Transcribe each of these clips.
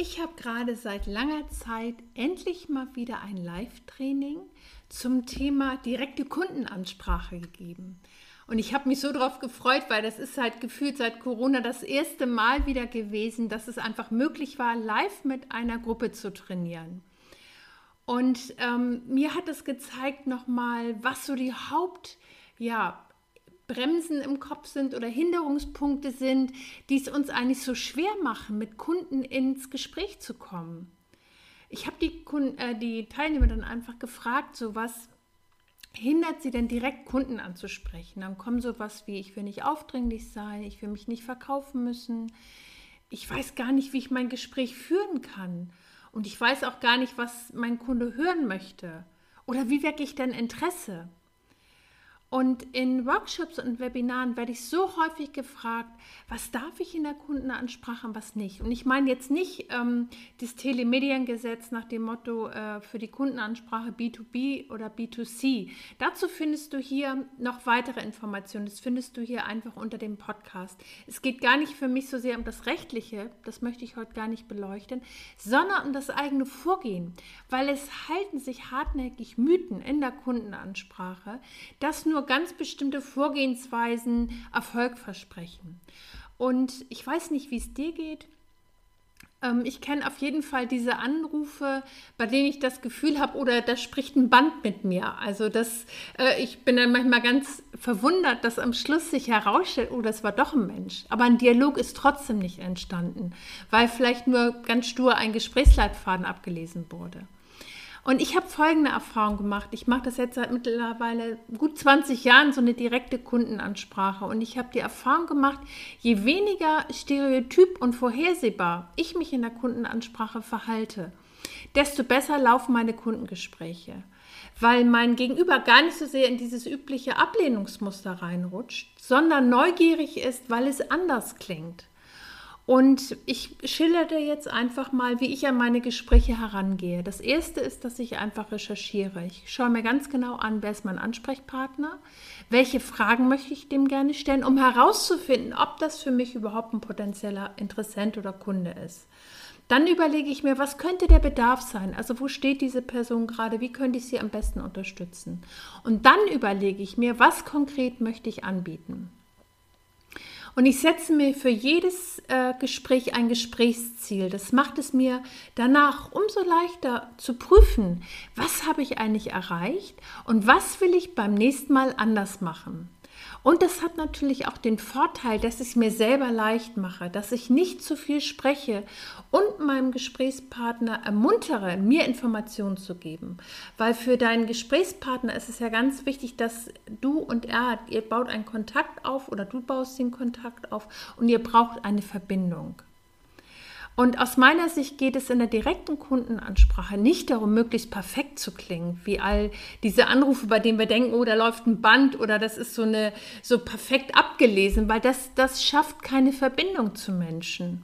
Ich habe gerade seit langer Zeit endlich mal wieder ein Live-Training zum Thema direkte Kundenansprache gegeben. Und ich habe mich so darauf gefreut, weil das ist halt gefühlt seit Corona das erste Mal wieder gewesen, dass es einfach möglich war, live mit einer Gruppe zu trainieren. Und ähm, mir hat es gezeigt nochmal, was so die Haupt, ja, Bremsen im Kopf sind oder Hinderungspunkte sind, die es uns eigentlich so schwer machen, mit Kunden ins Gespräch zu kommen. Ich habe die, äh, die Teilnehmer dann einfach gefragt, so was hindert sie denn direkt Kunden anzusprechen? Dann kommen sowas wie, ich will nicht aufdringlich sein, ich will mich nicht verkaufen müssen, ich weiß gar nicht, wie ich mein Gespräch führen kann und ich weiß auch gar nicht, was mein Kunde hören möchte. Oder wie wecke ich denn Interesse? Und in Workshops und Webinaren werde ich so häufig gefragt, was darf ich in der Kundenansprache und was nicht. Und ich meine jetzt nicht ähm, das Telemediengesetz nach dem Motto äh, für die Kundenansprache B2B oder B2C. Dazu findest du hier noch weitere Informationen. Das findest du hier einfach unter dem Podcast. Es geht gar nicht für mich so sehr um das Rechtliche, das möchte ich heute gar nicht beleuchten, sondern um das eigene Vorgehen, weil es halten sich hartnäckig Mythen in der Kundenansprache, dass nur nur ganz bestimmte Vorgehensweisen Erfolg versprechen. Und ich weiß nicht, wie es dir geht. Ähm, ich kenne auf jeden Fall diese Anrufe, bei denen ich das Gefühl habe, oder da spricht ein Band mit mir. Also das, äh, ich bin dann manchmal ganz verwundert, dass am Schluss sich herausstellt, oh, das war doch ein Mensch. Aber ein Dialog ist trotzdem nicht entstanden, weil vielleicht nur ganz stur ein Gesprächsleitfaden abgelesen wurde. Und ich habe folgende Erfahrung gemacht. Ich mache das jetzt seit mittlerweile gut 20 Jahren, so eine direkte Kundenansprache. Und ich habe die Erfahrung gemacht, je weniger stereotyp und vorhersehbar ich mich in der Kundenansprache verhalte, desto besser laufen meine Kundengespräche. Weil mein Gegenüber gar nicht so sehr in dieses übliche Ablehnungsmuster reinrutscht, sondern neugierig ist, weil es anders klingt. Und ich schildere jetzt einfach mal, wie ich an meine Gespräche herangehe. Das erste ist, dass ich einfach recherchiere. Ich schaue mir ganz genau an, wer ist mein Ansprechpartner, welche Fragen möchte ich dem gerne stellen, um herauszufinden, ob das für mich überhaupt ein potenzieller Interessent oder Kunde ist. Dann überlege ich mir, was könnte der Bedarf sein? Also wo steht diese Person gerade? Wie könnte ich sie am besten unterstützen? Und dann überlege ich mir, was konkret möchte ich anbieten? Und ich setze mir für jedes äh, Gespräch ein Gesprächsziel. Das macht es mir danach umso leichter zu prüfen, was habe ich eigentlich erreicht und was will ich beim nächsten Mal anders machen. Und das hat natürlich auch den Vorteil, dass ich es mir selber leicht mache, dass ich nicht zu viel spreche und meinem Gesprächspartner ermuntere, mir Informationen zu geben. Weil für deinen Gesprächspartner ist es ja ganz wichtig, dass du und er, ihr baut einen Kontakt auf oder du baust den Kontakt auf und ihr braucht eine Verbindung. Und aus meiner Sicht geht es in der direkten Kundenansprache nicht darum, möglichst perfekt zu klingen, wie all diese Anrufe, bei denen wir denken, oh, da läuft ein Band oder das ist so eine so perfekt abgelesen, weil das, das schafft keine Verbindung zu Menschen.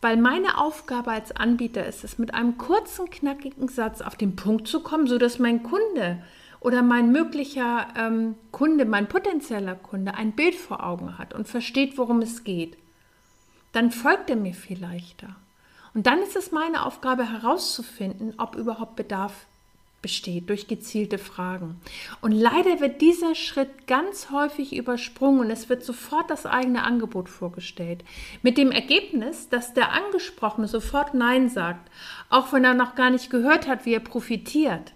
Weil meine Aufgabe als Anbieter ist es, mit einem kurzen, knackigen Satz auf den Punkt zu kommen, sodass mein Kunde oder mein möglicher ähm, Kunde, mein potenzieller Kunde ein Bild vor Augen hat und versteht, worum es geht dann folgt er mir viel leichter. Und dann ist es meine Aufgabe herauszufinden, ob überhaupt Bedarf besteht durch gezielte Fragen. Und leider wird dieser Schritt ganz häufig übersprungen und es wird sofort das eigene Angebot vorgestellt. Mit dem Ergebnis, dass der Angesprochene sofort Nein sagt, auch wenn er noch gar nicht gehört hat, wie er profitiert.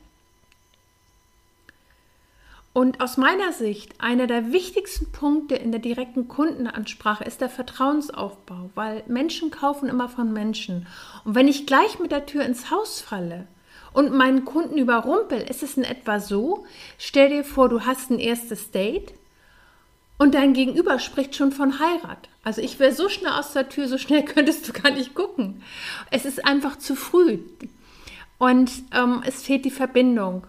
Und aus meiner Sicht, einer der wichtigsten Punkte in der direkten Kundenansprache ist der Vertrauensaufbau, weil Menschen kaufen immer von Menschen. Und wenn ich gleich mit der Tür ins Haus falle und meinen Kunden überrumpel, ist es in etwa so, stell dir vor, du hast ein erstes Date und dein Gegenüber spricht schon von Heirat. Also ich wäre so schnell aus der Tür, so schnell könntest du gar nicht gucken. Es ist einfach zu früh und ähm, es fehlt die Verbindung.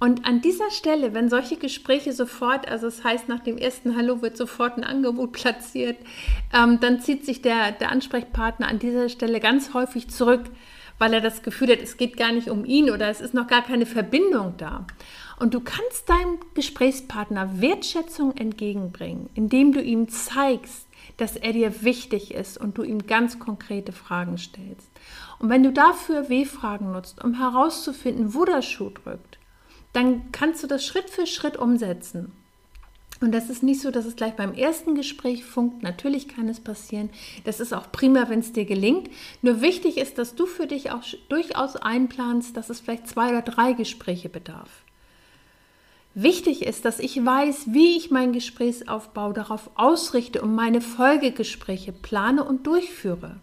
Und an dieser Stelle, wenn solche Gespräche sofort, also es das heißt, nach dem ersten Hallo wird sofort ein Angebot platziert, ähm, dann zieht sich der, der Ansprechpartner an dieser Stelle ganz häufig zurück, weil er das Gefühl hat, es geht gar nicht um ihn oder es ist noch gar keine Verbindung da. Und du kannst deinem Gesprächspartner Wertschätzung entgegenbringen, indem du ihm zeigst, dass er dir wichtig ist und du ihm ganz konkrete Fragen stellst. Und wenn du dafür W-Fragen nutzt, um herauszufinden, wo der Schuh drückt, dann kannst du das Schritt für Schritt umsetzen. Und das ist nicht so, dass es gleich beim ersten Gespräch funkt. Natürlich kann es passieren. Das ist auch prima, wenn es dir gelingt. Nur wichtig ist, dass du für dich auch durchaus einplanst, dass es vielleicht zwei oder drei Gespräche bedarf. Wichtig ist, dass ich weiß, wie ich meinen Gesprächsaufbau darauf ausrichte und meine Folgegespräche plane und durchführe.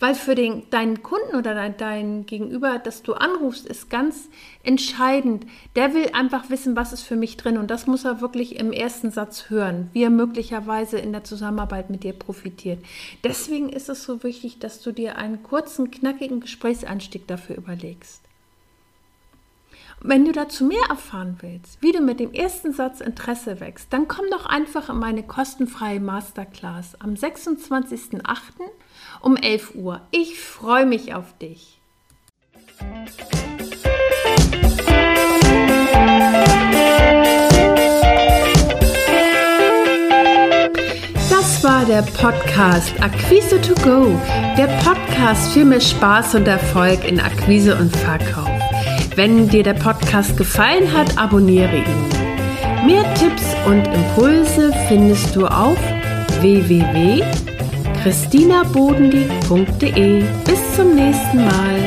Weil für den, deinen Kunden oder dein, dein Gegenüber, das du anrufst, ist ganz entscheidend. Der will einfach wissen, was ist für mich drin. Und das muss er wirklich im ersten Satz hören, wie er möglicherweise in der Zusammenarbeit mit dir profitiert. Deswegen ist es so wichtig, dass du dir einen kurzen, knackigen Gesprächseinstieg dafür überlegst. Wenn du dazu mehr erfahren willst, wie du mit dem ersten Satz Interesse wächst, dann komm doch einfach in meine kostenfreie Masterclass am 26.08 um 11 Uhr. Ich freue mich auf dich. Das war der Podcast Akquise to Go, der Podcast für mehr Spaß und Erfolg in Akquise und Verkauf. Wenn dir der Podcast gefallen hat, abonniere ihn. Mehr Tipps und Impulse findest du auf www.christinabodenlieb.de. Bis zum nächsten Mal.